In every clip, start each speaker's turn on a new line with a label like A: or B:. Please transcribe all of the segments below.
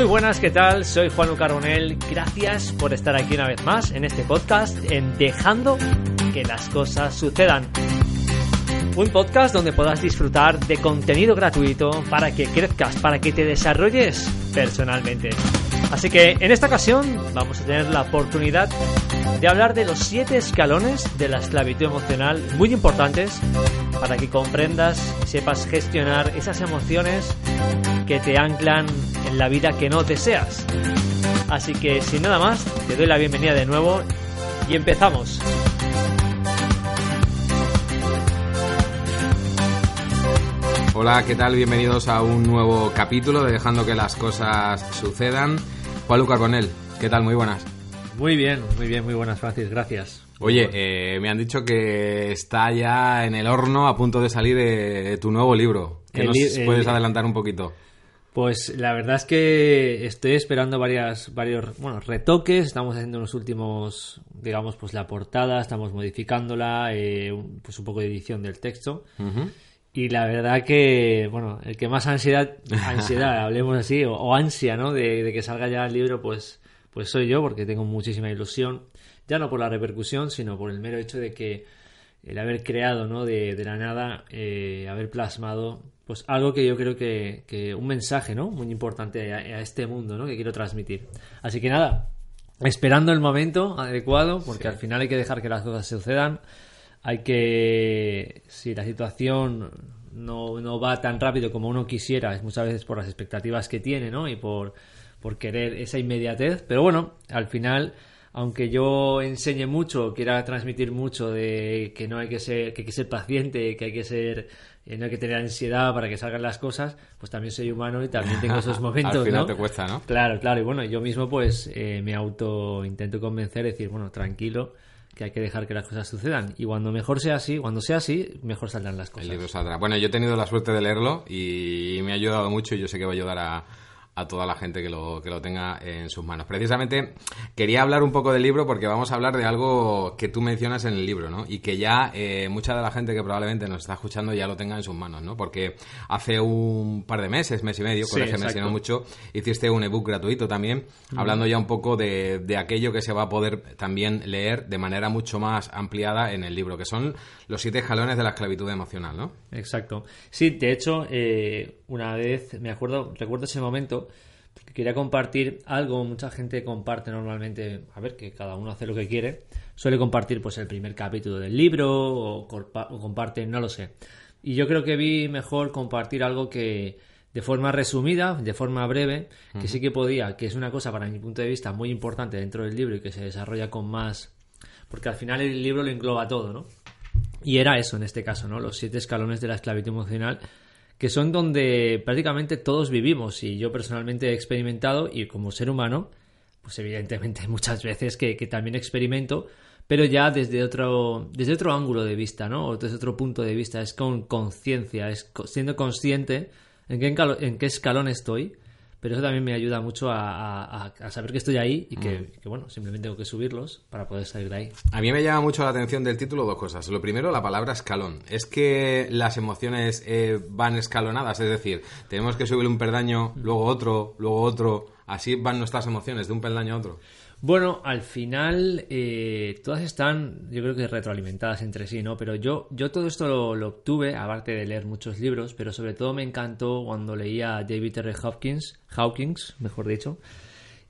A: Muy buenas, ¿qué tal? Soy Juan Carbonell. Gracias por estar aquí una vez más en este podcast en Dejando que las cosas sucedan. Un podcast donde podrás disfrutar de contenido gratuito para que crezcas, para que te desarrolles personalmente. Así que en esta ocasión vamos a tener la oportunidad de hablar de los siete escalones de la esclavitud emocional muy importantes para que comprendas sepas gestionar esas emociones que te anclan en la vida que no deseas. Así que sin nada más, te doy la bienvenida de nuevo y empezamos.
B: Hola, ¿qué tal? Bienvenidos a un nuevo capítulo de Dejando que las cosas sucedan. Juan Luca Carbonell, ¿qué tal? Muy buenas.
A: Muy bien, muy bien, muy buenas, Francis, gracias.
B: Oye, eh, me han dicho que está ya en el horno a punto de salir eh, tu nuevo libro. ¿Que
A: El
B: nos
A: el-
B: puedes adelantar un poquito?
A: Pues la verdad es que estoy esperando varias, varios bueno, retoques. Estamos haciendo los últimos, digamos, pues la portada, estamos modificándola, eh, pues un poco de edición del texto.
B: Ujú.
A: Y la verdad que, bueno, el que más ansiedad, ansiedad, hablemos así, o, o ansia, ¿no? De, de que salga ya el libro, pues, pues soy yo, porque tengo muchísima ilusión. Ya no por la repercusión, sino por el mero hecho de que el haber creado, ¿no? De, de la nada, eh, haber plasmado, pues algo que yo creo que, que un mensaje, ¿no? Muy importante a, a este mundo, ¿no? Que quiero transmitir. Así que nada, esperando el momento adecuado, porque al final hay que dejar que las cosas sucedan. Hay que, si la situación no, no va tan rápido como uno quisiera, es muchas veces por las expectativas que tiene, ¿no? Y por, por querer esa inmediatez. Pero bueno, al final, aunque yo enseñe mucho, quiera transmitir mucho de que no hay que ser, que hay que ser paciente, que hay que ser, eh, no hay que tener ansiedad para que salgan las cosas, pues también soy humano y también tengo esos momentos,
B: Al final
A: ¿no?
B: te cuesta, ¿no?
A: Claro, claro, y bueno, yo mismo pues eh, me auto intento convencer, decir, bueno, tranquilo, que hay que dejar que las cosas sucedan. Y cuando mejor sea así, cuando sea así, mejor saldrán las
B: El
A: cosas.
B: libro saldrá. Bueno, yo he tenido la suerte de leerlo y me ha ayudado mucho y yo sé que va a ayudar a, a toda la gente que lo, que lo tenga en sus manos. Precisamente quería hablar un poco del libro porque vamos a hablar de algo que tú mencionas en el libro, ¿no? Y que ya eh, mucha de la gente que probablemente nos está escuchando ya lo tenga en sus manos, ¿no? Porque hace un par de meses, mes y medio,
A: Sí,
B: corrígeme si no mucho, hiciste un ebook gratuito también, hablando ya un poco de, de aquello que se va a poder también leer de manera mucho más ampliada en el libro, que son los siete escalones de la esclavitud emocional, ¿no?
A: Exacto. Sí, de hecho, eh, una vez, me acuerdo, recuerdo ese momento, porque quería compartir algo, mucha gente comparte normalmente, a ver, que cada uno hace lo que quiere, suele compartir pues el primer capítulo del libro o, o comparten, no lo sé. Y yo creo que vi mejor compartir algo que de forma resumida, de forma breve, que sí que podía, que es una cosa para mi punto de vista muy importante dentro del libro y que se desarrolla con más... Porque al final el libro lo engloba todo, ¿no? Y era eso en este caso, ¿no? Los siete escalones de la esclavitud emocional, que son donde prácticamente todos vivimos. Y yo personalmente he experimentado, y como ser humano, pues evidentemente muchas veces que, que también experimento, pero ya desde otro, desde otro ángulo de vista, ¿no? O desde otro punto de vista. Es con conciencia, es siendo consciente en qué, en qué escalón estoy. Pero eso también me ayuda mucho a, a- a- saber que estoy ahí y que, que, bueno, simplemente tengo que subirlos para poder salir de ahí.
B: A mí me llama mucho la atención del título dos cosas. Lo primero, la palabra escalón. Es que las emociones eh, van escalonadas, es decir, tenemos que subir un peldaño, luego otro, luego otro. Así van nuestras emociones, de un peldaño a otro.
A: Bueno, al final eh, todas están, yo creo que retroalimentadas entre sí, ¿no? Pero yo, yo todo esto lo, lo obtuve, aparte de leer muchos libros, pero sobre todo me encantó cuando leía a David R. Hawkins, Hawkins, mejor dicho,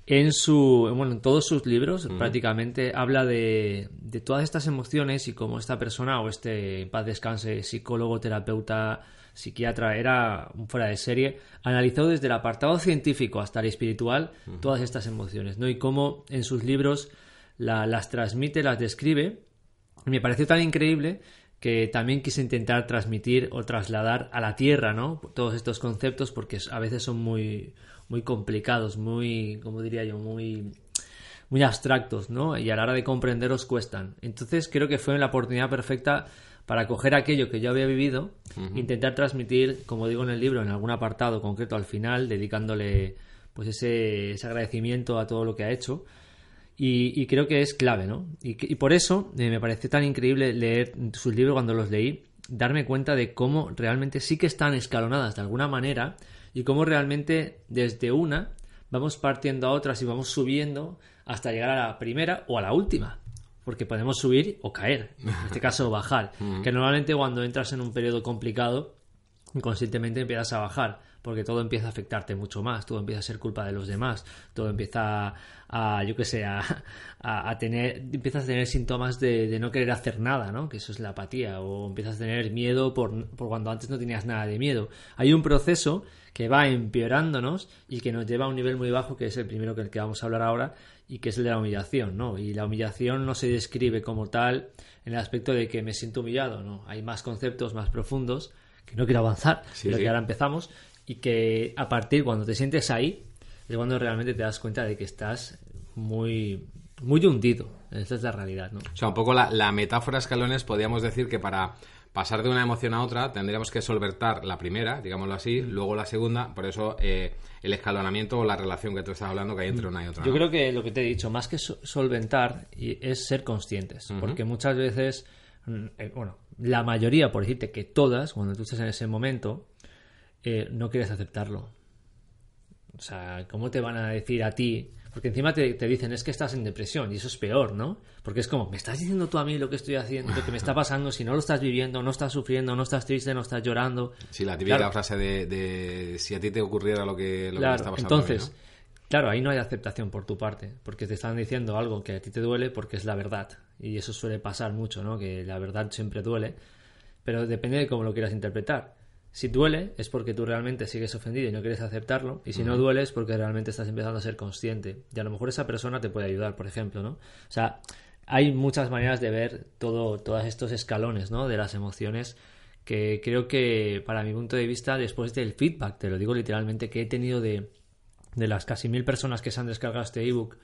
A: en su, bueno, en todos sus libros prácticamente habla de, de todas estas emociones y cómo esta persona o este, en paz descanse, psicólogo, terapeuta, psiquiatra, era un fuera de serie, analizó desde el apartado científico hasta el espiritual todas estas emociones, ¿no? Y cómo en sus libros la- las transmite, las describe. Y me pareció tan increíble que también quise intentar transmitir o trasladar a la tierra, ¿no? Todos estos conceptos porque a veces son muy, muy complicados, muy, como diría yo, muy, muy abstractos, ¿no? Y a la hora de comprenderlos cuestan. Entonces creo que fue la oportunidad perfecta para coger aquello que yo había vivido, intentar transmitir, como digo en el libro, en algún apartado concreto al final, dedicándole pues ese, ese agradecimiento a todo lo que ha hecho. Y, y creo que es clave, ¿no? Y por eso eh, me pareció tan increíble leer sus libros cuando los leí, darme cuenta de cómo realmente sí que están escalonadas de alguna manera y cómo realmente desde una vamos partiendo a otras y vamos subiendo hasta llegar a la primera o a la última. Porque podemos subir o caer, en este caso bajar. Que normalmente cuando entras en un periodo complicado, inconscientemente empiezas a bajar, porque todo empieza a afectarte mucho más, todo empieza a ser culpa de los demás, todo empieza a, yo qué sé, a, a- a tener, empiezas a tener síntomas de, de no querer hacer nada, ¿no? Que eso es la apatía, o empiezas a tener miedo por, por cuando antes no tenías nada de miedo. Hay un proceso que va empeorándonos y que nos lleva a un nivel muy bajo, que es el primero que el que vamos a hablar ahora, y que es el de la humillación, ¿no? Y la humillación no se describe como tal en el aspecto de que me siento humillado, ¿no? Hay más conceptos más profundos que no quiero avanzar,
B: Sí,
A: pero
B: sí.
A: que ahora empezamos y que a partir cuando te sientes ahí es cuando realmente te das cuenta de que estás muy muy hundido. Esa es la realidad, ¿no?
B: O sea, un poco la, la metáfora escalones, podríamos decir que para pasar de una emoción a otra tendríamos que solventar la primera, digámoslo así, luego la segunda, por eso eh, el escalonamiento o la relación que tú estás hablando que hay entre una y otra.
A: Yo
B: ¿no?
A: creo que lo que te he dicho, más que so- solventar, es ser conscientes. Porque muchas veces, mm, eh, bueno, la mayoría, por decirte que todas, cuando tú estás en ese momento, eh, no quieres aceptarlo. O sea, ¿cómo te van a decir a ti? Porque encima te, te dicen es que estás en depresión y eso es peor, ¿no? Porque es como, me estás diciendo tú a mí lo que estoy haciendo, lo que me está pasando, si no lo estás viviendo, no estás sufriendo, no estás triste, no estás llorando.
B: Sí, la típica
A: Claro.
B: frase de, de si a ti te ocurriera lo que, lo que está pasando a mí,
A: entonces,
B: ¿no?
A: claro, ahí no hay aceptación por tu parte, porque te están diciendo algo que a ti te duele porque es la verdad. Y eso suele pasar mucho, ¿no? Que la verdad siempre duele, pero depende de cómo lo quieras interpretar. Si duele es porque tú realmente sigues ofendido y no quieres aceptarlo, y si no duele es porque realmente estás empezando a ser consciente. Y a lo mejor esa persona te puede ayudar, por ejemplo, ¿no? O sea, hay muchas maneras de ver todo, todos estos escalones, ¿no? De las emociones que creo que, para mi punto de vista, después del feedback, te lo digo literalmente, que he tenido de, de las casi mil personas que se han descargado este ebook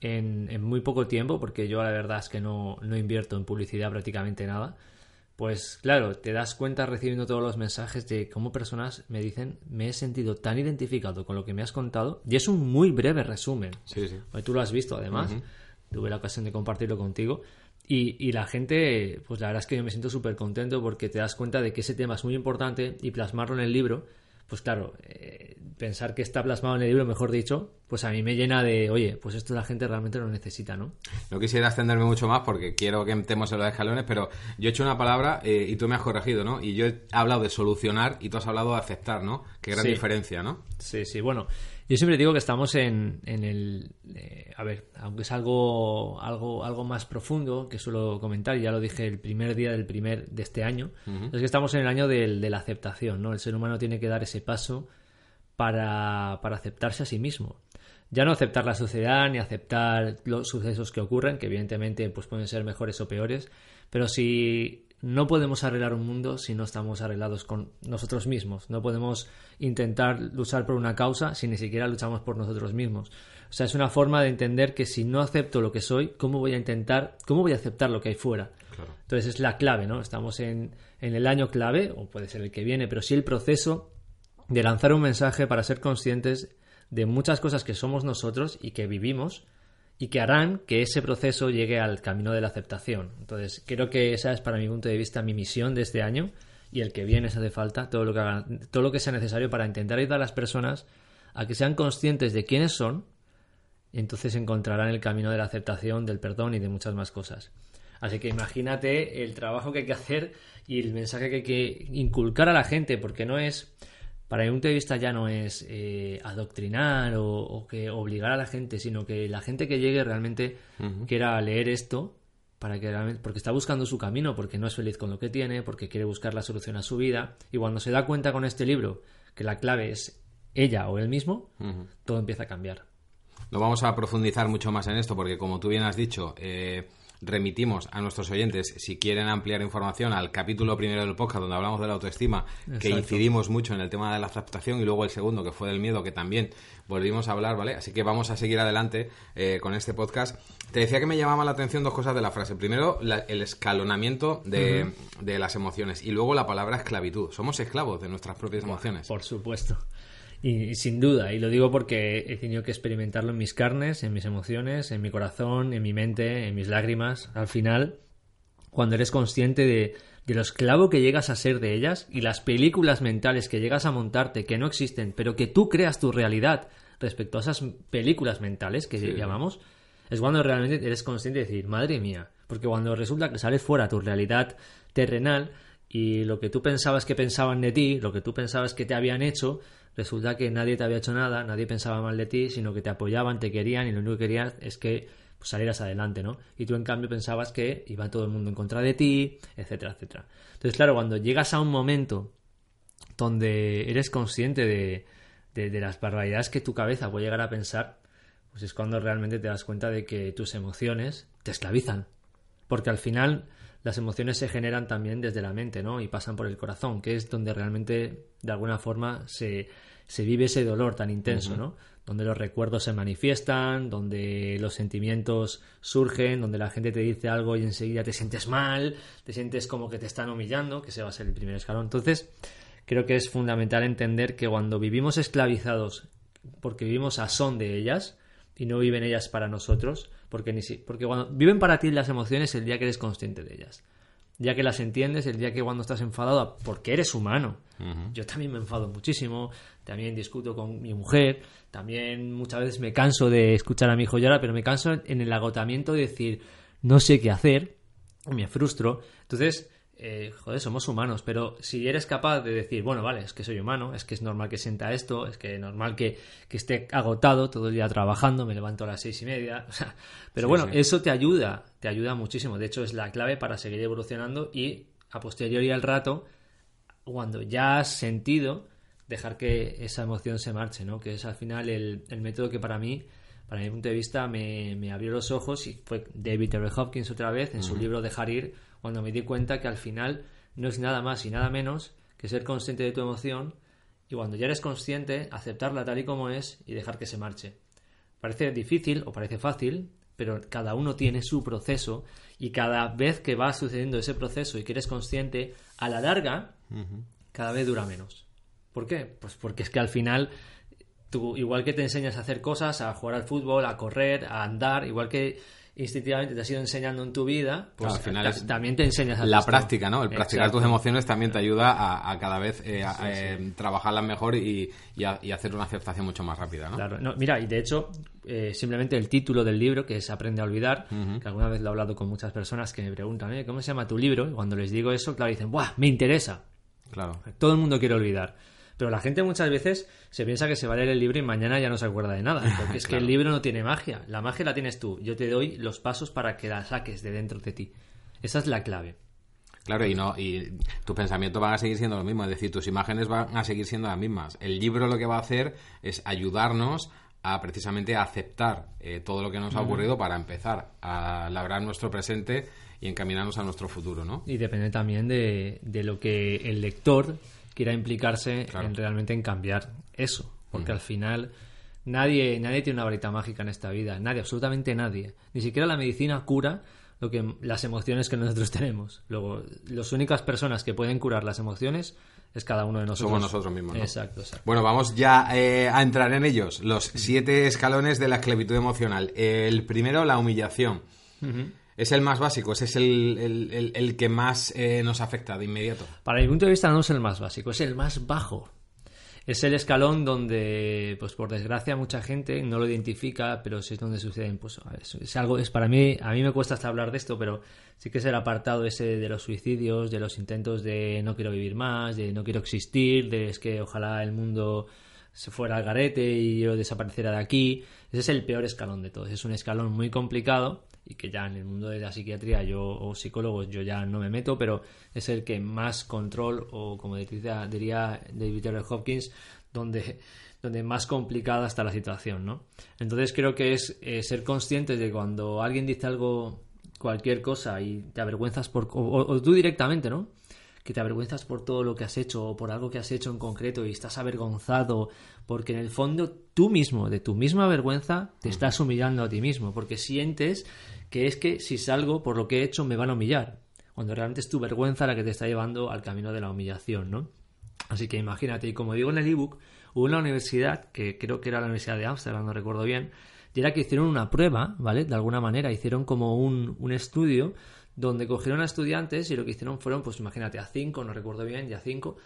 A: en, en muy poco tiempo, porque yo la verdad es que no, no invierto en publicidad prácticamente nada, pues claro, te das cuenta recibiendo todos los mensajes de cómo personas me dicen, me he sentido tan identificado con lo que me has contado, y es un muy breve resumen.
B: Sí, sí.
A: Tú lo has visto además, tuve la ocasión de compartirlo contigo. Y, y la gente, pues la verdad es que yo me siento súper contento porque te das cuenta de que ese tema es muy importante y plasmarlo en el libro, pues claro, eh, pensar que está plasmado en el libro, mejor dicho, pues a mí me llena de, oye, pues esto la gente realmente lo necesita, ¿no?
B: No quisiera extenderme mucho más porque quiero que entremos en los escalones, pero yo he hecho una palabra eh, y tú me has corregido, ¿no? Y yo he hablado de solucionar y tú has hablado de aceptar, ¿no? Qué gran
A: Sí.
B: diferencia, ¿no?
A: Sí, sí, bueno, yo siempre digo que estamos en, en el... eh, a ver, aunque es algo, algo, algo más profundo que suelo comentar, y ya lo dije el primer día del primer de este año, es que estamos en el año del- de la aceptación, ¿no? El ser humano tiene que dar ese paso para, para aceptarse a sí mismo. Ya no aceptar la sociedad ni aceptar los sucesos que ocurren, que evidentemente pues pueden ser mejores o peores, pero si no podemos arreglar un mundo si no estamos arreglados con nosotros mismos. No podemos intentar luchar por una causa si ni siquiera luchamos por nosotros mismos. O sea, es una forma de entender que si no acepto lo que soy, ¿cómo voy a intentar, cómo voy a aceptar lo que hay fuera?
B: Claro.
A: Entonces es la clave, ¿no? Estamos en, en el año clave, o puede ser el que viene, pero sí el proceso de lanzar un mensaje para ser conscientes de muchas cosas que somos nosotros y que vivimos y que harán que ese proceso llegue al camino de la aceptación. Entonces, creo que esa es para mi punto de vista mi misión de este año y el que viene se hace falta todo lo que todo lo que sea necesario para intentar ayudar a las personas a que sean conscientes de quiénes son y entonces encontrarán el camino de la aceptación, del perdón y de muchas más cosas. Así que imagínate el trabajo que hay que hacer y el mensaje que hay que inculcar a la gente, porque no es, para mi punto de vista ya no es eh, adoctrinar o, o que obligar a la gente, sino que la gente que llegue realmente quiera leer esto para que realmente, porque está buscando su camino, porque no es feliz con lo que tiene, porque quiere buscar la solución a su vida. Y cuando se da cuenta con este libro que la clave es ella o él mismo, todo empieza a cambiar.
B: No vamos a profundizar mucho más en esto porque, como tú bien has dicho, eh, remitimos a nuestros oyentes, si quieren ampliar información, al capítulo primero del podcast donde hablamos de la autoestima, que incidimos mucho en el tema de la aceptación, y luego el segundo, que fue del miedo, que también volvimos a hablar, ¿vale? Así que vamos a seguir adelante eh, con este podcast. Te decía que me llamaba la atención dos cosas de la frase. Primero, la- el escalonamiento de, de las emociones, y luego la palabra esclavitud. Somos esclavos de nuestras propias emociones.
A: Por supuesto. Y, y sin duda, y lo digo porque he tenido que experimentarlo en mis carnes, en mis emociones, en mi corazón, en mi mente, en mis lágrimas. Al final, cuando eres consciente de, de lo esclavo que llegas a ser de ellas y las películas mentales que llegas a montarte que no existen, pero que tú creas tu realidad respecto a esas películas mentales que llamamos, es cuando realmente eres consciente de decir, madre mía, porque cuando resulta que sales fuera tu realidad terrenal y lo que tú pensabas que pensaban de ti, lo que tú pensabas que te habían hecho, resulta que nadie te había hecho nada, nadie pensaba mal de ti, sino que te apoyaban, te querían y lo único que querían es que pues, salieras adelante, ¿no? Y tú en cambio pensabas que iba todo el mundo en contra de ti, etcétera, etcétera. Entonces, claro, cuando llegas a un momento donde eres consciente de, de, de las barbaridades que tu cabeza puede llegar a pensar, pues es cuando realmente te das cuenta de que tus emociones te esclavizan. Porque al final las emociones se generan también desde la mente, ¿no? Y pasan por el corazón, que es donde realmente, de alguna forma, se, se vive ese dolor tan intenso, ¿no? Donde los recuerdos se manifiestan, donde los sentimientos surgen, donde la gente te dice algo y enseguida te sientes mal, te sientes como que te están humillando, que ese va a ser el primer escalón. Entonces, creo que es fundamental entender que cuando vivimos esclavizados porque vivimos a son de ellas y no viven ellas para nosotros, porque ni si, porque cuando viven para ti las emociones el día que eres consciente de ellas. El día que las entiendes, el día que cuando estás enfadado, porque eres humano. Yo también me enfado muchísimo, también discuto con mi mujer, también muchas veces me canso de escuchar a mi hijo llorar, pero me canso en el agotamiento de decir, no sé qué hacer, me frustro. Entonces, eh, joder, somos humanos, pero si eres capaz de decir, bueno, vale, es que soy humano, es que es normal que sienta esto, es que es normal que, que esté agotado todo el día trabajando, me levanto a las seis y media, o sea, pero
B: Sí,
A: bueno,
B: sí.
A: eso te ayuda, te ayuda muchísimo, de hecho es la clave para seguir evolucionando y a posteriori al rato, cuando ya has sentido, dejar que esa emoción se marche, ¿no? Que es al final el, el método que para mí, para mi punto de vista, me, me abrió los ojos y fue David R. Hopkins otra vez en su libro Dejar ir, cuando me di cuenta que al final no es nada más y nada menos que ser consciente de tu emoción y cuando ya eres consciente, aceptarla tal y como es y dejar que se marche. Parece difícil o parece fácil, pero cada uno tiene su proceso y cada vez que va sucediendo ese proceso y que eres consciente, a la larga, cada vez dura menos. ¿Por qué? Pues porque es que al final, tú, igual que te enseñas a hacer cosas, a jugar al fútbol, a correr, a andar, igual que instintivamente te has ido enseñando en tu vida, pues
B: Claro, al final
A: ta-
B: es
A: también te enseñas a
B: La práctica, ¿no? El practicar
A: Exacto.
B: tus emociones también te ayuda a, a cada vez eh, a- eh, trabajarlas mejor y, y a- y hacer una aceptación mucho más rápida, ¿no?
A: Claro, no, mira, y de hecho, eh, simplemente el título del libro, que es Aprende a olvidar, que alguna vez lo he hablado con muchas personas que me preguntan, "Eh, ¿cómo se llama tu libro? Y cuando les digo eso, claro, dicen, ¡buah! Me interesa.
B: Claro.
A: Todo el mundo quiere olvidar. Pero la gente muchas veces se piensa que se va a leer el libro y mañana ya no se acuerda de nada. Porque es que el libro no tiene magia. La magia la tienes tú. Yo te doy los pasos para que la saques de dentro de ti. Esa es la clave.
B: Claro, y no y tus pensamientos van a seguir siendo los mismos, es decir, tus imágenes van a seguir siendo las mismas. El libro lo que va a hacer es ayudarnos a precisamente aceptar eh, todo lo que nos ha ocurrido para empezar a labrar nuestro presente y encaminarnos a nuestro futuro, ¿no?
A: Y depende también de, de lo que el lector quiera implicarse
B: Claro.
A: en realmente en cambiar eso. Porque al final nadie, nadie tiene una varita mágica en esta vida. Nadie, absolutamente nadie. Ni siquiera la medicina cura lo que las emociones que nosotros tenemos. Luego, las únicas personas que pueden curar las emociones es cada uno de nosotros.
B: Somos nosotros mismos, ¿no?
A: Exacto, exacto.
B: Bueno, vamos ya eh, a entrar en ellos. Los siete escalones de la esclavitud emocional. El primero, la humillación. Es el más básico, ese es el, el- el- que más eh, nos afecta de inmediato.
A: Para mi punto de vista no es el más básico, es el más bajo. Es el escalón donde, pues por desgracia, mucha gente no lo identifica, pero sí es donde suceden, pues es algo, es para mí, a mí me cuesta hasta hablar de esto, pero sí que es el apartado ese de los suicidios, de los intentos de no quiero vivir más, de no quiero existir, de es que ojalá el mundo se fuera al garete y yo desapareciera de aquí. Ese es el peor escalón de todos. Es un escalón muy complicado y que ya en el mundo de la psiquiatría yo o psicólogos yo ya no me meto, pero es el que más control o como diría, diría David R. Hopkins, donde, donde más complicada está la situación, ¿no? Entonces creo que es eh, ser conscientes de cuando alguien dice algo cualquier cosa y te avergüenzas por... O, o tú directamente, ¿no? Que te avergüenzas por todo lo que has hecho o por algo que has hecho en concreto y estás avergonzado porque en el fondo tú mismo, de tu misma vergüenza, te estás humillando a ti mismo porque sientes que es que si salgo por lo que he hecho me van a humillar cuando realmente es tu vergüenza la que te está llevando al camino de la humillación, ¿no? Así que imagínate, y como digo en el ebook, hubo una universidad, que creo que era la Universidad de Ámsterdam, no recuerdo bien, y era que hicieron una prueba, ¿vale? De alguna manera, hicieron como un, un estudio donde cogieron a estudiantes y lo que hicieron fueron, pues imagínate, a cinco, no recuerdo bien, ya cinco,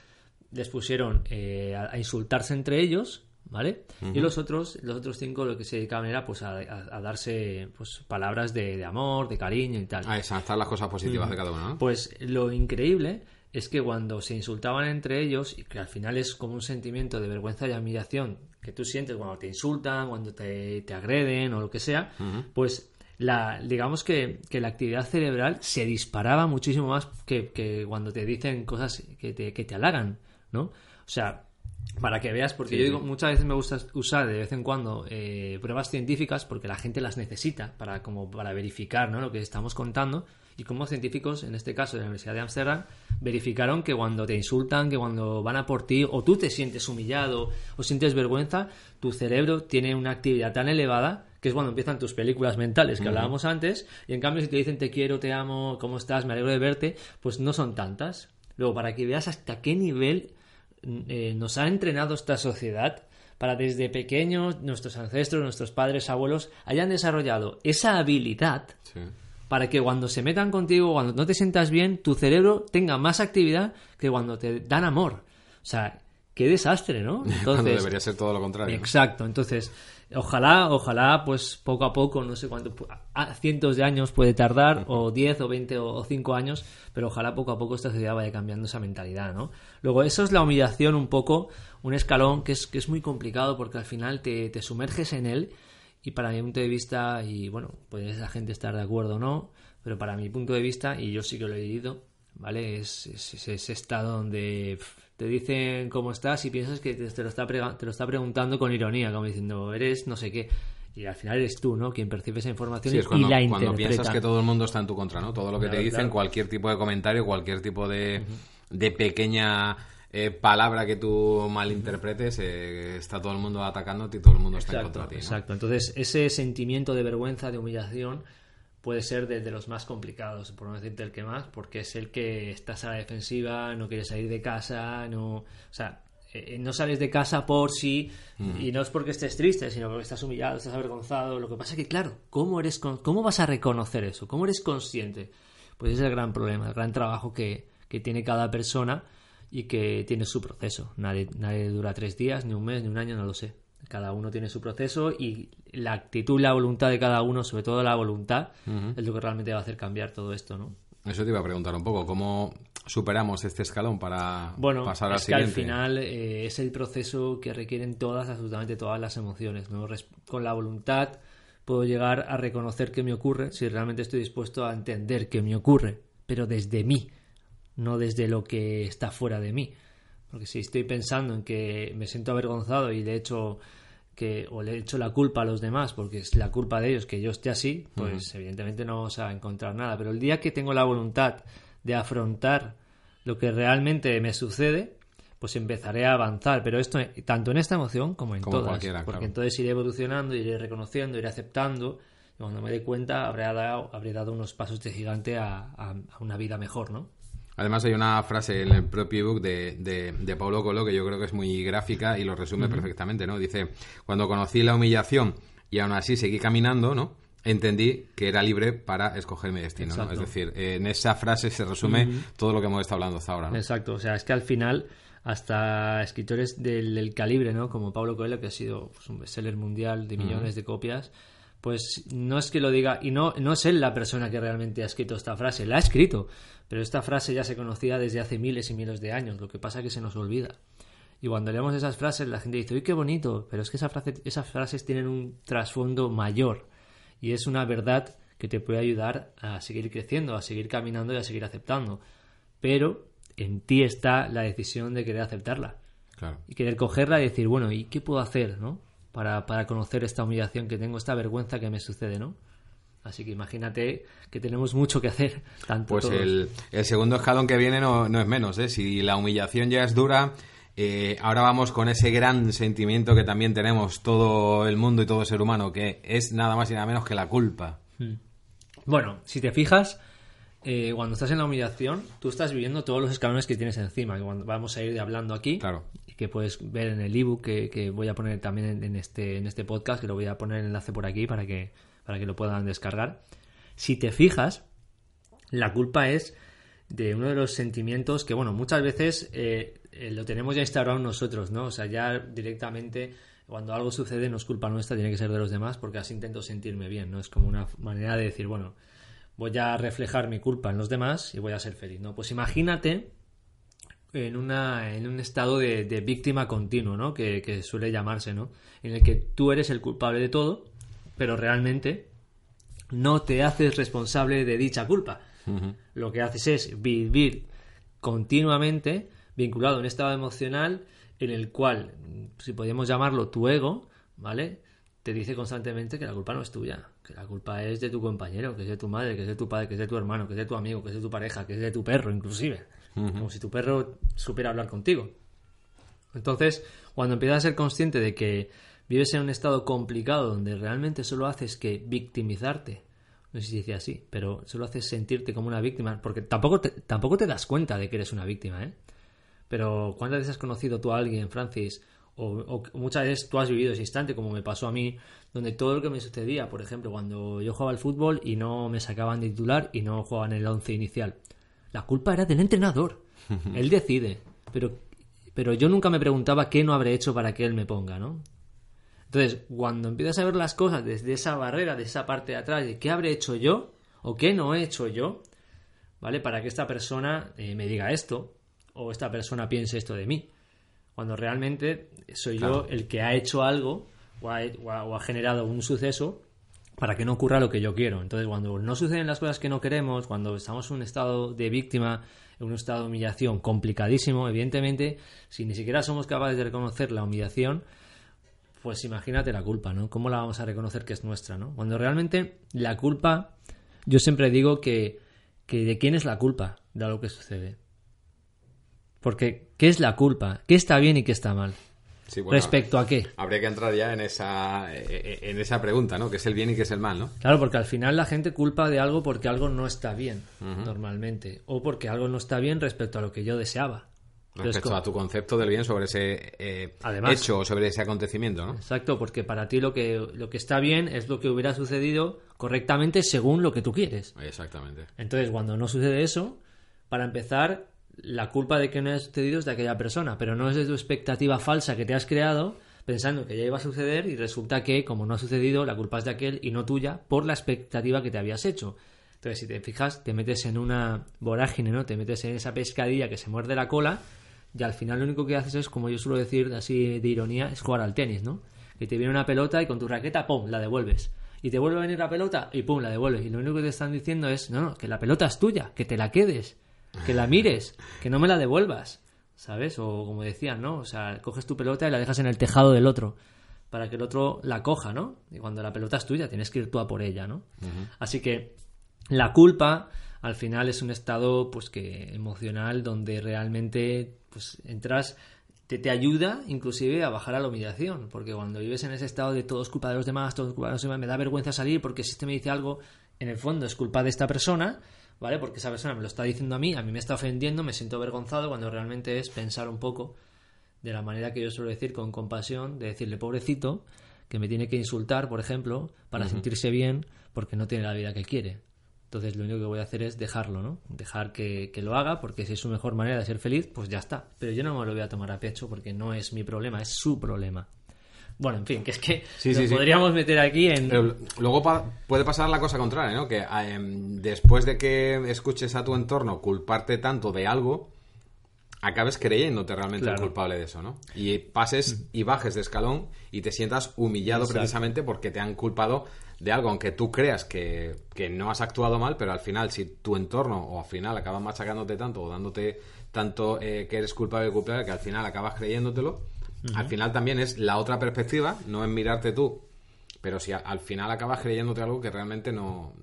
A: les pusieron eh, a, a insultarse entre ellos, ¿vale? Y los otros, los otros cinco lo que se dedicaban era pues a, a- a darse pues palabras de, de amor, de cariño y tal.
B: A exaltar las cosas positivas de cada uno, ¿no?
A: Pues lo increíble es que cuando se insultaban entre ellos, y que al final es como un sentimiento de vergüenza y admiración que tú sientes cuando te insultan, cuando te, te agreden o lo que sea, pues la, digamos que, que la actividad cerebral se disparaba muchísimo más que, que cuando te dicen cosas que te, que te halagan, ¿no? O sea, para que veas, porque
B: Sí,
A: yo digo, muchas veces me gusta usar de vez en cuando eh, pruebas científicas porque la gente las necesita para, como para verificar ¿no? lo que estamos contando. Y como científicos, en este caso de la Universidad de Ámsterdam, verificaron que cuando te insultan, que cuando van a por ti, o tú te sientes humillado o sientes vergüenza, tu cerebro tiene una actividad tan elevada que es cuando empiezan tus películas mentales que hablábamos antes, y en cambio si te dicen te quiero, te amo, cómo estás, me alegro de verte, pues no son tantas. Luego, para que veas hasta qué nivel eh, nos ha entrenado esta sociedad para desde pequeños nuestros ancestros, nuestros padres, abuelos hayan desarrollado esa habilidad
B: Sí.
A: para que cuando se metan contigo, cuando no te sientas bien, tu cerebro tenga más actividad que cuando te dan amor. O sea, qué desastre, ¿no?
B: Cuando
A: Entonces,
B: debería ser todo lo contrario.
A: Exacto, entonces, ojalá, ojalá, pues poco a poco, no sé cuánto, a cientos de años puede tardar, o 10 o 20 o 5 años, pero ojalá poco a poco esta sociedad vaya cambiando esa mentalidad, ¿no? Luego, eso es la humillación un poco, un escalón que es, que es muy complicado porque al final te, te sumerges en él y para mi punto de vista, y bueno, puede la gente estar de acuerdo o no, pero para mi punto de vista, y yo sí que lo he vivido, ¿vale? Es, es- es ese estado donde te dicen cómo estás y piensas que te, te lo está te lo está preguntando con ironía, como diciendo, eres no sé qué. Y al final eres tú, ¿no? Quien percibe esa información
B: Sí,
A: y-
B: es cuando,
A: y la
B: cuando piensas que todo el mundo está en tu contra, ¿no? Todo lo que
A: Claro,
B: te dicen,
A: claro.
B: cualquier tipo de comentario, cualquier tipo de, de pequeña eh, palabra que tú malinterpretes, eh, está todo el mundo atacándote y todo el mundo está en contra de ti. ¿no?
A: exacto. Entonces, ese sentimiento de vergüenza, de humillación, puede ser de, de los más complicados, por no decirte el que más, porque es el que estás a la defensiva, no quieres salir de casa, no. O sea, eh, no sales de casa por sí, y no es porque estés triste, sino porque estás humillado, estás avergonzado. Lo que pasa es que, claro, ¿cómo, eres con- ¿cómo vas a reconocer eso? ¿Cómo eres consciente? Pues ese es el gran problema, el gran trabajo que, que tiene cada persona y que tiene su proceso. Nadie, nadie dura tres días, ni un mes, ni un año, no lo sé. Cada uno tiene su proceso y la actitud, la voluntad de cada uno, sobre todo la voluntad, es lo que realmente va a hacer cambiar todo esto, ¿no?
B: Eso te iba a preguntar un poco, ¿cómo superamos este escalón para
A: Bueno,
B: pasar al
A: es que al
B: siguiente?
A: final eh, es el proceso que requieren todas, absolutamente todas las emociones, ¿no? Res- Con la voluntad puedo llegar a reconocer qué me ocurre si realmente estoy dispuesto a entender qué me ocurre, pero desde mí, no desde lo que está fuera de mí. Porque si estoy pensando en que me siento avergonzado y de hecho que o le echo la culpa a los demás porque es la culpa de ellos que yo esté así, pues evidentemente no vamos a encontrar nada. Pero el día que tengo la voluntad de afrontar lo que realmente me sucede, pues empezaré a avanzar. Pero esto tanto en esta emoción como en
B: Como
A: todas. porque
B: claro.
A: entonces iré evolucionando, iré reconociendo, iré aceptando. Y cuando me dé cuenta habré dado, habré dado unos pasos de gigante a, a- a una vida mejor, ¿no?
B: Además hay una frase en el propio ebook de, de, de Paulo Coelho que yo creo que es muy gráfica y lo resume perfectamente, ¿no? Dice, cuando conocí la humillación y aún así seguí caminando, ¿no? Entendí que era libre para escoger mi destino, ¿no? Es decir, en esa frase se resume todo lo que hemos estado hablando hasta ahora, ¿no?
A: Exacto, o sea, es que al final hasta escritores del, del calibre, ¿no? Como Pablo Coelho, que ha sido pues, un bestseller mundial de millones de copias, pues no es que lo diga, y no, no es él la persona que realmente ha escrito esta frase, la ha escrito, pero esta frase ya se conocía desde hace miles y miles de años, lo que pasa es que se nos olvida. Y cuando leemos esas frases, la gente dice, uy, qué bonito, pero es que esa frase, esas frases tienen un trasfondo mayor y es una verdad que te puede ayudar a seguir creciendo, a seguir caminando y a seguir aceptando. Pero en ti está la decisión de querer aceptarla
B: Claro.
A: y querer cogerla y decir, bueno, ¿y qué puedo hacer, no? Para, para conocer esta humillación que tengo, esta vergüenza que me sucede, ¿no? Así que imagínate que tenemos mucho que hacer. Tanto
B: Pues
A: todos.
B: el, el segundo escalón que viene no, no es menos, ¿eh? Si la humillación ya es dura, eh, ahora vamos con ese gran sentimiento que también tenemos todo el mundo y todo ser humano, que es nada más y nada menos que la culpa.
A: Bueno, si te fijas, eh, cuando estás en la humillación, tú estás viviendo todos los escalones que tienes encima, que vamos a ir hablando aquí,
B: Claro.
A: y que puedes ver en el ebook que, que voy a poner también en, en este, en este podcast, que lo voy a poner el enlace por aquí para que, para que lo puedan descargar. Si te fijas, la culpa es de uno de los sentimientos que, bueno, muchas veces eh, eh, lo tenemos ya instaurado nosotros, ¿no? O sea, ya directamente cuando algo sucede no es culpa nuestra, tiene que ser de los demás porque así intento sentirme bien, ¿no? Es como una manera de decir, bueno, voy a reflejar mi culpa en los demás y voy a ser feliz, ¿no? Pues imagínate en, una, en un estado de, de víctima continuo, ¿no? Que, que suele llamarse, ¿no? En el que tú eres el culpable de todo, pero realmente no te haces responsable de dicha culpa. Lo que haces es vivir continuamente vinculado a un estado emocional en el cual, si podemos llamarlo tu ego, ¿vale? Te dice constantemente que la culpa no es tuya, que la culpa es de tu compañero, que es de tu madre, que es de tu padre, que es de tu hermano, que es de tu amigo, que es de tu pareja, que es de tu perro, inclusive. Como si tu perro supiera hablar contigo. Entonces, cuando empiezas a ser consciente de que vives en un estado complicado donde realmente solo haces que victimizarte, no sé si se dice así, pero solo haces sentirte como una víctima, porque tampoco te, tampoco te das cuenta de que eres una víctima, ¿eh? Pero ¿cuántas veces has conocido tú a alguien, Francis? O, o muchas veces tú has vivido ese instante, como me pasó a mí, donde todo lo que me sucedía, por ejemplo, cuando yo jugaba al fútbol y no me sacaban de titular y no jugaban el once inicial. La culpa era del entrenador. Él decide. Pero, pero yo nunca me preguntaba qué no habré hecho para que él me ponga, ¿no? Entonces, cuando empiezas a ver las cosas desde esa barrera, de esa parte de atrás, de qué habré hecho yo o qué no he hecho yo, ¿vale? Para que esta persona eh, me diga esto o esta persona piense esto de mí. Cuando realmente soy
B: Claro.
A: yo el que ha hecho algo o ha, o ha- o ha generado un suceso para que no ocurra lo que yo quiero. Entonces, cuando no suceden las cosas que no queremos, cuando estamos en un estado de víctima, en un estado de humillación complicadísimo, evidentemente, si ni siquiera somos capaces de reconocer la humillación, pues imagínate la culpa, ¿no? ¿Cómo la vamos a reconocer que es nuestra, ¿no? Cuando realmente la culpa, yo siempre digo que, que de quién es la culpa de lo que sucede. Porque, ¿qué es la culpa? ¿Qué está bien y qué está mal?
B: Sí, bueno,
A: ¿Respecto a qué?
B: Habría que entrar ya en esa, eh, eh, en esa pregunta, ¿no? ¿Qué es el bien y qué es el mal, no?
A: Claro, porque al final la gente culpa de algo porque algo no está bien, normalmente. O porque algo no está bien respecto a lo que yo deseaba. Entonces,
B: Respecto a tu concepto del bien sobre ese eh,
A: Además-
B: hecho o sobre ese acontecimiento, ¿no?
A: Exacto, porque para ti lo que, lo que está bien es lo que hubiera sucedido correctamente según lo que tú quieres.
B: Exactamente.
A: Entonces, cuando no sucede eso, para empezar, la culpa de que no haya sucedido es de aquella persona, pero no es de tu expectativa falsa que te has creado pensando que ya iba a suceder y resulta que, como no ha sucedido, la culpa es de aquel y no tuya por la expectativa que te habías hecho. Entonces, si te fijas, te metes en una vorágine, ¿no? Te metes en esa pescadilla que se muerde la cola y al final lo único que haces es, como yo suelo decir así de ironía, es jugar al tenis, ¿no? Que te viene una pelota y con tu raqueta, ¡pum!, la devuelves. Y te vuelve a venir la pelota y ¡pum!, la devuelves. Y lo único que te están diciendo es, no, no, que la pelota es tuya, que te la quedes, que la mires, que no me la devuelvas, ¿sabes? O como decían, ¿no? O sea, coges tu pelota y la dejas en el tejado del otro para que el otro la coja, ¿no? Y cuando la pelota es tuya, tienes que ir tú a por ella, ¿no? Así que la culpa al final es un estado pues que emocional donde realmente pues entras te, te ayuda inclusive a bajar a la humillación porque cuando vives en ese estado de todo es culpa de los demás todo es culpa de los demás me da vergüenza salir porque si este me dice algo en el fondo es culpa de esta persona vale porque esa persona me lo está diciendo a mí a mí me está ofendiendo me siento avergonzado cuando realmente es pensar un poco de la manera que yo suelo decir con compasión de decirle pobrecito que me tiene que insultar por ejemplo para sentirse bien porque no tiene la vida que quiere entonces lo único que voy a hacer es dejarlo, ¿no? Dejar que, que lo haga, porque si es su mejor manera de ser feliz, pues ya está. Pero yo no me lo voy a tomar a pecho porque no es mi problema, es su problema. Bueno, en fin, que es que
B: Sí,
A: nos
B: sí, sí.
A: podríamos meter aquí en...
B: Pero luego pa- puede pasar la cosa contraria, ¿no? Que em, después de que escuches a tu entorno culparte tanto de algo, acabes creyéndote realmente el culpable de eso, ¿no? Y pases y bajes de escalón y te sientas humillado
A: Exacto.
B: precisamente porque te han culpado de algo, aunque tú creas que, que no has actuado mal, pero al final, si tu entorno o al final acabas machacándote tanto o dándote tanto eh, que eres culpable o culpable que al final acabas creyéndotelo, al final también es la otra perspectiva, no es mirarte tú pero si al final acabas creyéndote algo que realmente no,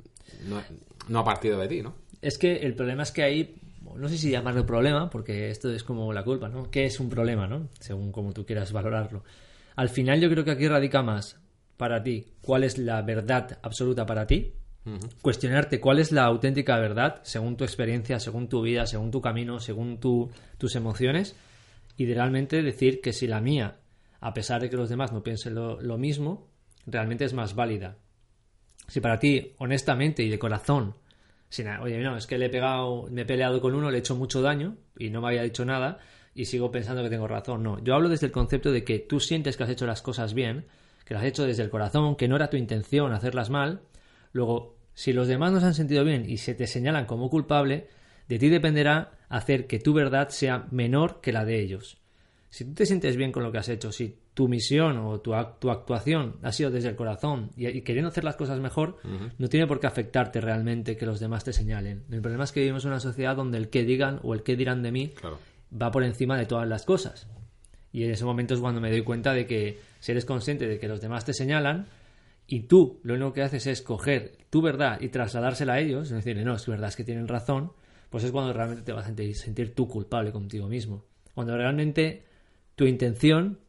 B: no, no ha partido de ti, ¿no?
A: Es que el problema es que ahí, no sé si llamarlo problema, porque esto es como la culpa, ¿no? ¿Qué es un problema, no? Según como tú quieras valorarlo. Al final yo creo que aquí radica más para ti cuál es la verdad absoluta para ti, cuestionarte cuál es la auténtica verdad según tu experiencia, según tu vida, según tu camino, según tu- tus emociones, realmente decir que si la mía, a pesar de que los demás no piensen lo, lo mismo, realmente es más válida. Si para ti, honestamente y de corazón, sin, oye, no, es que le he pegado, me he peleado con uno, le he hecho mucho daño y no me había dicho nada y sigo pensando que tengo razón. No, yo hablo desde el concepto de que tú sientes que has hecho las cosas bien, que las has hecho desde el corazón, que no era tu intención hacerlas mal. Luego, si los demás no se han sentido bien y se te señalan como culpable, de ti dependerá hacer que tu verdad sea menor que la de ellos. Si tú te sientes bien con lo que has hecho, si tu misión o tu, tu actuación ha sido desde el corazón y, y queriendo hacer las cosas mejor, no tiene por qué afectarte realmente que los demás te señalen. El problema es que vivimos en una sociedad donde el que digan o el que dirán de mí
B: Claro.
A: va por encima de todas las cosas. Y en ese momento es cuando me doy cuenta de que si eres consciente de que los demás te señalan y tú lo único que haces es coger tu verdad y trasladársela a ellos, es decir, no, es verdad, es que tienen razón, pues es cuando realmente te vas a sentir, sentir tú culpable contigo mismo. Cuando realmente tu intención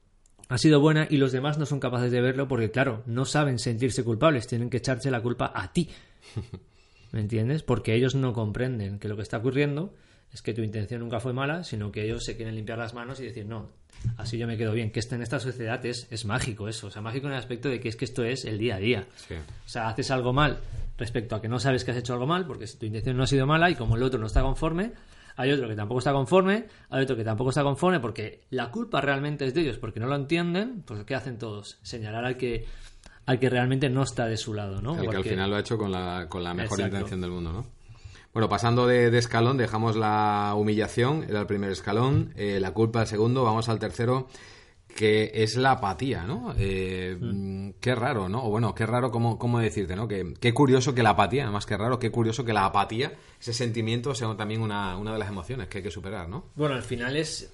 A: ha sido buena y los demás no son capaces de verlo porque, claro, no saben sentirse culpables, tienen que echarse la culpa a ti. ¿Me entiendes? Porque ellos no comprenden que lo que está ocurriendo es que tu intención nunca fue mala, sino que ellos se quieren limpiar las manos y decir, no, así yo me quedo bien. Que esto en esta sociedad es, es mágico eso. O sea, mágico en el aspecto de que es que esto es el día a día.
B: Sí.
A: O sea, haces algo mal respecto a que no sabes que has hecho algo mal, porque tu intención no ha sido mala y como el otro no está conforme, hay otro que tampoco está conforme, hay otro que tampoco está conforme porque la culpa realmente es de ellos, porque no lo entienden, pues ¿qué hacen todos? Señalar al que al que realmente no está de su lado, ¿no?
B: El que
A: al
B: al final lo ha hecho con la, con la mejor
A: Exacto.
B: intención del mundo, ¿no? Bueno, pasando de, de escalón, dejamos la humillación, era el primer escalón, eh, la culpa el segundo, vamos al tercero, que es la apatía, ¿no? Eh,
A: Mm.
B: Qué raro, ¿no? O bueno, qué raro, ¿cómo, cómo decirte, ¿no? Que, qué curioso que la apatía, más que raro, qué curioso que la apatía, ese sentimiento, sea también una, una de las emociones que hay que superar, ¿no?
A: Bueno, al final es,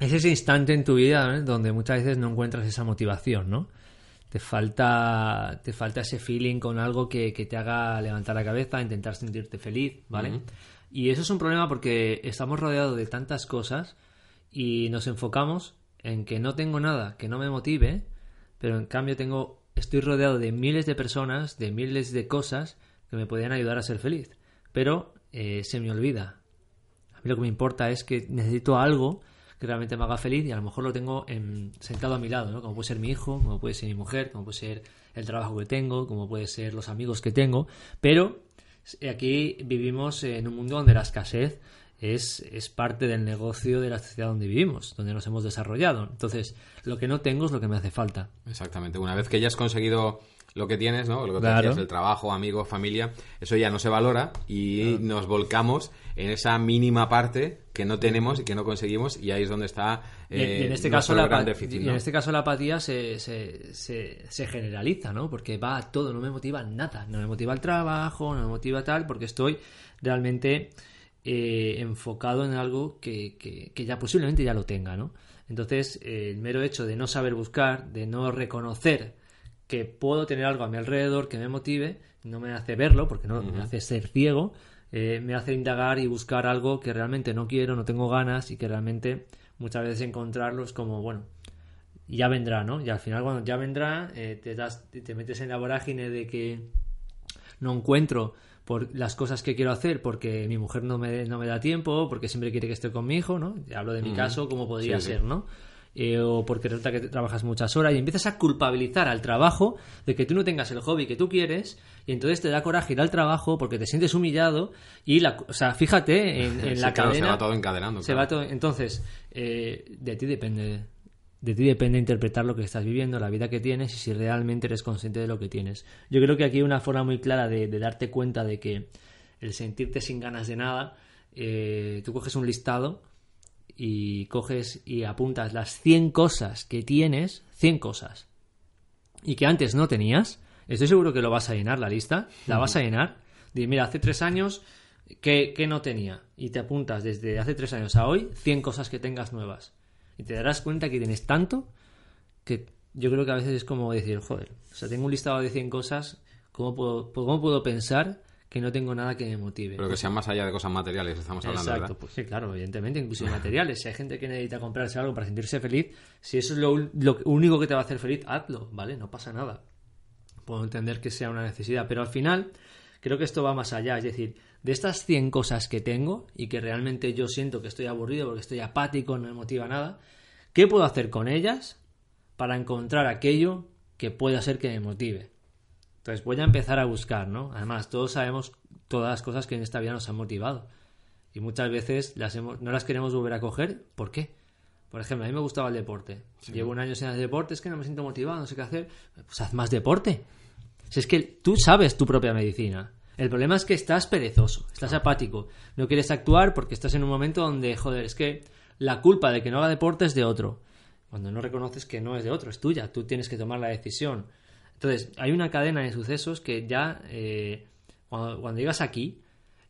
A: es ese instante en tu vida ¿eh? donde muchas veces no encuentras esa motivación, ¿no? Te falta, te falta ese feeling con algo que, que te haga levantar la cabeza, intentar sentirte feliz, ¿vale? Y eso es un problema porque estamos rodeados de tantas cosas y nos enfocamos en que no tengo nada que no me motive, pero en cambio tengo, estoy rodeado de miles de personas, de miles de cosas que me podrían ayudar a ser feliz. Pero eh, se me olvida, a mí lo que me importa es que necesito algo que realmente me haga feliz y a lo mejor lo tengo en- sentado a mi lado, ¿no? Como puede ser mi hijo, como puede ser mi mujer, como puede ser el trabajo que tengo, como puede ser los amigos que tengo, pero eh, aquí vivimos en un mundo donde la escasez es, es parte del negocio de la sociedad donde vivimos, donde nos hemos desarrollado. Entonces, lo que no tengo es lo que me hace falta.
B: Exactamente. Una vez que ya has conseguido lo que tienes, ¿no? Lo que
A: Claro.
B: decías, el trabajo, amigos, familia, eso ya no se valora y nos volcamos en esa mínima parte que no tenemos y que no conseguimos y ahí es donde está
A: Y- y
B: eh,
A: en este
B: nuestro
A: caso la
B: gran déficit,
A: y en este caso la apatía se, se, se, se generaliza, ¿no? Porque va a todo, no me motiva nada, no me motiva el trabajo, no me motiva tal, porque estoy realmente eh, enfocado en algo que, que- que ya posiblemente ya lo tenga, ¿no? Entonces, eh, el mero hecho de no saber buscar, de no reconocer que puedo tener algo a mi alrededor que me motive, no me hace verlo, porque no me hace ser ciego, eh, me hace indagar y buscar algo que realmente no quiero, no tengo ganas y que realmente muchas veces encontrarlo es como, bueno, ya vendrá, ¿no? Y al final cuando ya vendrá, te, das, te metes en la vorágine de que no encuentro por las cosas que quiero hacer porque mi mujer no me, no me da tiempo, porque siempre quiere que esté con mi hijo, ¿no? Hablo de mi caso, como podría
B: Sí, sí.
A: ser, ¿no? Eh, o porque resulta que trabajas muchas horas y empiezas a culpabilizar al trabajo de que tú no tengas el hobby que tú quieres y entonces te da coraje ir al trabajo porque te sientes humillado y la, o sea, fíjate en, en
B: Sí,
A: la
B: claro,
A: cadena
B: se va todo encadenando.
A: se
B: claro.
A: va todo. Entonces, eh, de ti depende. De ti depende interpretar lo que estás viviendo, la vida que tienes y si realmente eres consciente de lo que tienes. Yo creo que aquí hay una forma muy clara de, de darte cuenta de que el sentirte sin ganas de nada, eh, tú coges un listado y coges y apuntas las 100 cosas que tienes, 100 cosas, y que antes no tenías, estoy seguro que lo vas a llenar la lista, la vas a llenar. Di, mira, hace tres años que, no tenía, y te apuntas desde hace tres años a hoy 100 cosas que tengas nuevas. Y te darás cuenta que tienes tanto que yo creo que a veces es como decir, joder, o sea, tengo un listado de 100 cosas, ¿cómo puedo, cómo puedo pensar que no tengo nada que me motive?
B: Pero que sean más allá de cosas materiales, estamos hablando,
A: Exacto,
B: ¿verdad?
A: pues sí, claro, evidentemente, incluso materiales. Si hay gente que necesita comprarse algo para sentirse feliz, si eso es lo, lo único que te va a hacer feliz, hazlo, ¿vale? No pasa nada. Puedo entender que sea una necesidad, pero al final creo que esto va más allá. Es decir, de estas 100 cosas que tengo y que realmente yo siento que estoy aburrido porque estoy apático, no me motiva nada, ¿qué puedo hacer con ellas para encontrar aquello que pueda ser que me motive? Entonces voy a empezar a buscar, ¿no? Además, todos sabemos todas las cosas que en esta vida nos han motivado. Y muchas veces las hemos- no las queremos volver a coger. ¿Por qué? Por ejemplo, a mí me gustaba el deporte. Llevo un año sin hacer deporte, es que no me siento motivado, no sé qué hacer. Pues haz más deporte. Si es que tú sabes tu propia medicina. El problema es que estás perezoso, estás apático, no quieres actuar porque estás en un momento donde, joder, es que la culpa de que no haga deporte es de otro. Cuando no reconoces que no es de otro, es tuya, tú tienes que tomar la decisión. Entonces, hay una cadena de sucesos que ya, eh, cuando, cuando llegas aquí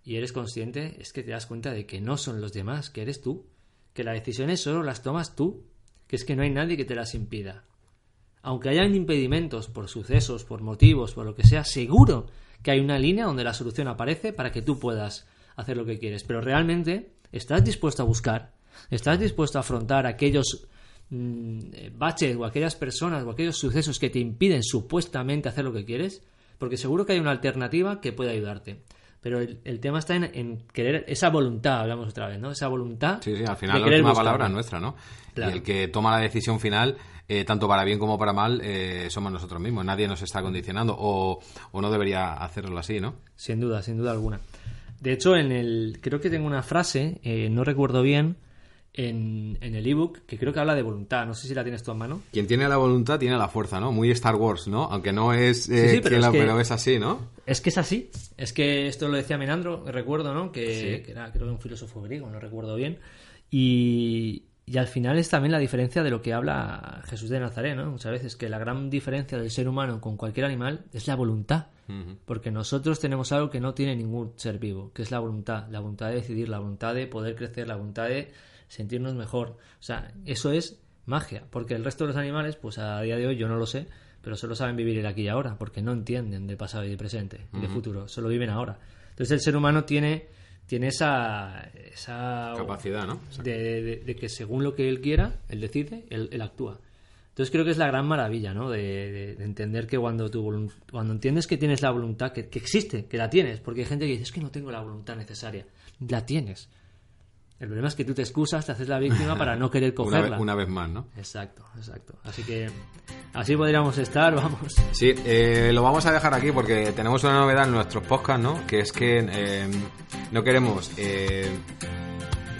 A: y eres consciente, es que te das cuenta de que no son los demás, que eres tú. Que las decisiones solo las tomas tú. Que es que no hay nadie que te las impida. Aunque hayan impedimentos por sucesos, por motivos, por lo que sea, seguro que hay una línea donde la solución aparece para que tú puedas hacer lo que quieres. Pero realmente, ¿estás dispuesto a buscar? ¿Estás dispuesto a afrontar aquellos mm, baches o aquellas personas o aquellos sucesos que te impiden supuestamente hacer lo que quieres? Porque seguro que hay una alternativa que puede ayudarte. Pero el, el tema está en, en querer esa voluntad, hablamos otra vez, ¿no? Esa voluntad.
B: Sí, sí, al
A: de
B: final la última
A: buscarlo.
B: palabra es nuestra, ¿no?
A: Claro.
B: Y el que toma la decisión final, eh, tanto para bien como para mal, eh, somos nosotros mismos. Nadie nos está condicionando o, o no debería hacerlo así, ¿no?
A: Sin duda, sin duda alguna. De hecho, en el creo que tengo una frase, eh, no recuerdo bien, en, en el ebook que creo que habla de voluntad. No sé si la tienes tú a mano.
B: Quien tiene la voluntad tiene la fuerza, ¿no? Muy Star Wars, ¿no? Aunque no es eh,
A: Sí, sí, pero
B: quien
A: es
B: la-
A: que-
B: pero es así, ¿no?
A: Es que es así. Es que esto lo decía Menandro, recuerdo, ¿no? Que,
B: Sí.
A: que era, creo que un filósofo griego, no recuerdo bien. Y, y al final es también la diferencia de lo que habla Jesús de Nazaret, ¿no? Muchas veces que la gran diferencia del ser humano con cualquier animal es la voluntad. Porque nosotros tenemos algo que no tiene ningún ser vivo, que es la voluntad. La voluntad de decidir, la voluntad de poder crecer, la voluntad de sentirnos mejor. O sea, eso es magia. Porque el resto de los animales, pues a día de hoy yo no lo sé, pero solo saben vivir el aquí y ahora, porque no entienden de pasado y de presente, y de futuro, solo viven ahora. Entonces el ser humano tiene, tiene esa, esa
B: Capacidad, ¿no?
A: de, de- de que según lo que él quiera, él decide, él, él actúa. Entonces creo que es la gran maravilla, ¿no? De, de- de entender que cuando tu cuando entiendes que tienes la voluntad, que, que existe, que la tienes, porque hay gente que dice, es que no tengo la voluntad necesaria. La tienes. El problema es que tú te excusas, te haces la víctima para no querer
B: Una,
A: cogerla.
B: vez- una vez más, ¿no?
A: Exacto, exacto. Así que así podríamos estar, vamos.
B: Sí, eh, lo vamos a dejar aquí porque tenemos una novedad en nuestros podcasts, ¿no? Que es que eh, no queremos eh,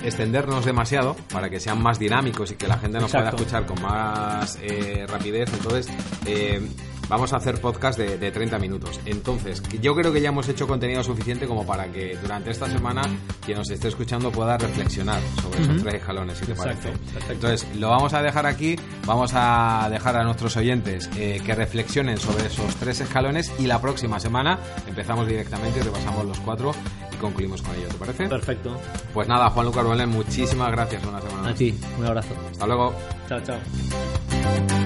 B: extendernos demasiado para que sean más dinámicos y que la gente nos
A: Exacto.
B: pueda escuchar con más eh, rapidez. Entonces, eh, vamos a hacer podcast de, de 30 minutos. Entonces, yo creo que ya hemos hecho contenido suficiente como para que durante esta semana quien nos esté escuchando pueda reflexionar sobre esos tres escalones, si te
A: Exacto,
B: parece.
A: perfecto.
B: Entonces, lo vamos a dejar aquí. Vamos a dejar a nuestros oyentes eh, que reflexionen sobre esos tres escalones y la próxima semana empezamos directamente y repasamos los cuatro y concluimos con ello. ¿Te parece?
A: Perfecto.
B: Pues nada, Juan Lucas Belén, muchísimas gracias una semana
A: A
B: más.
A: ti, un abrazo.
B: Hasta luego.
A: Chao, chao.